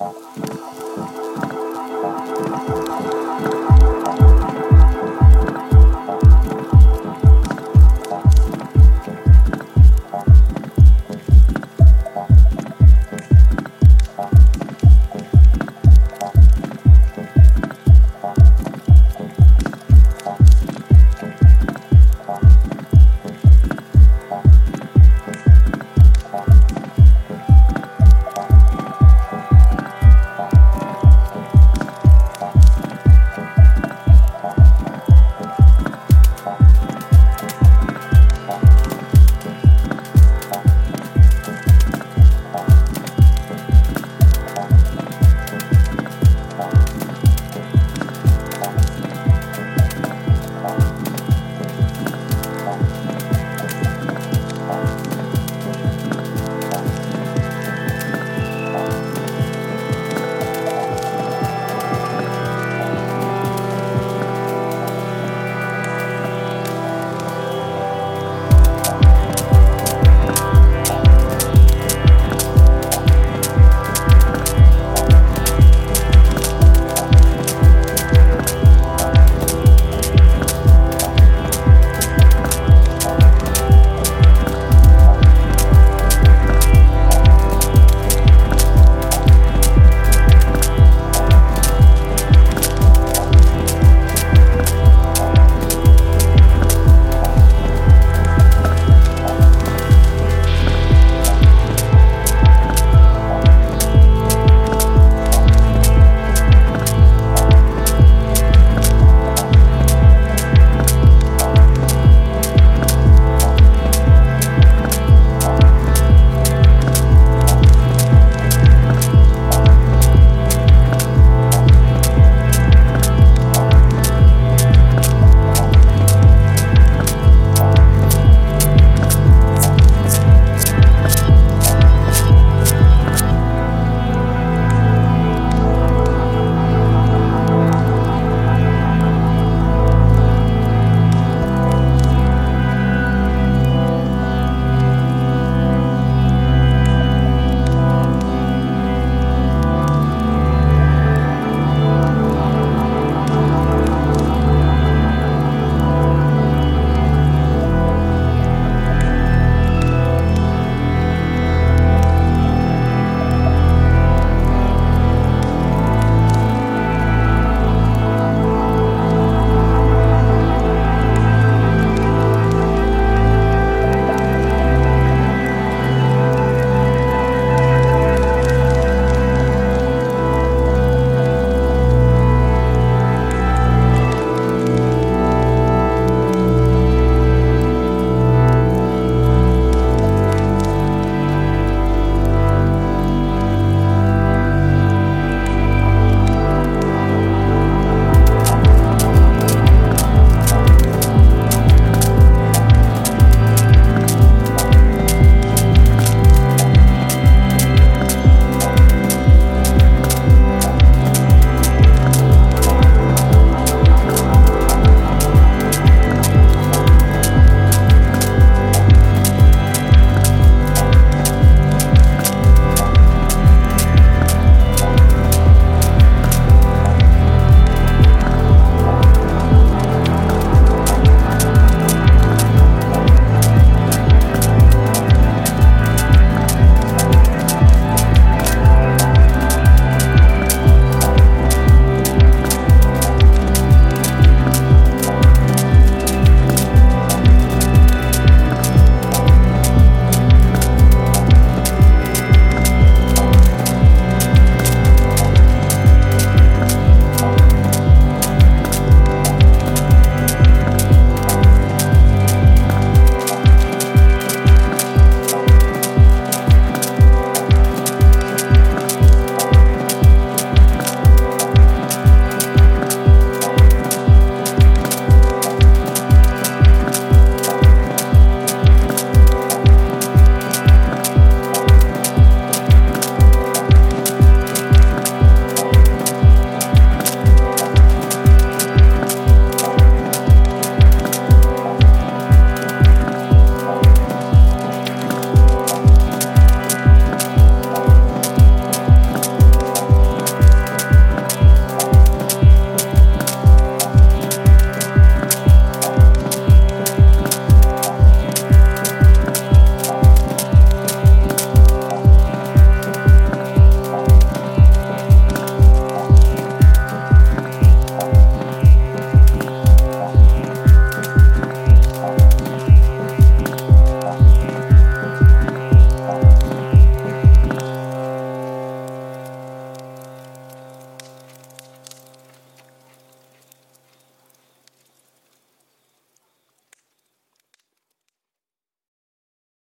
Thank tá. you.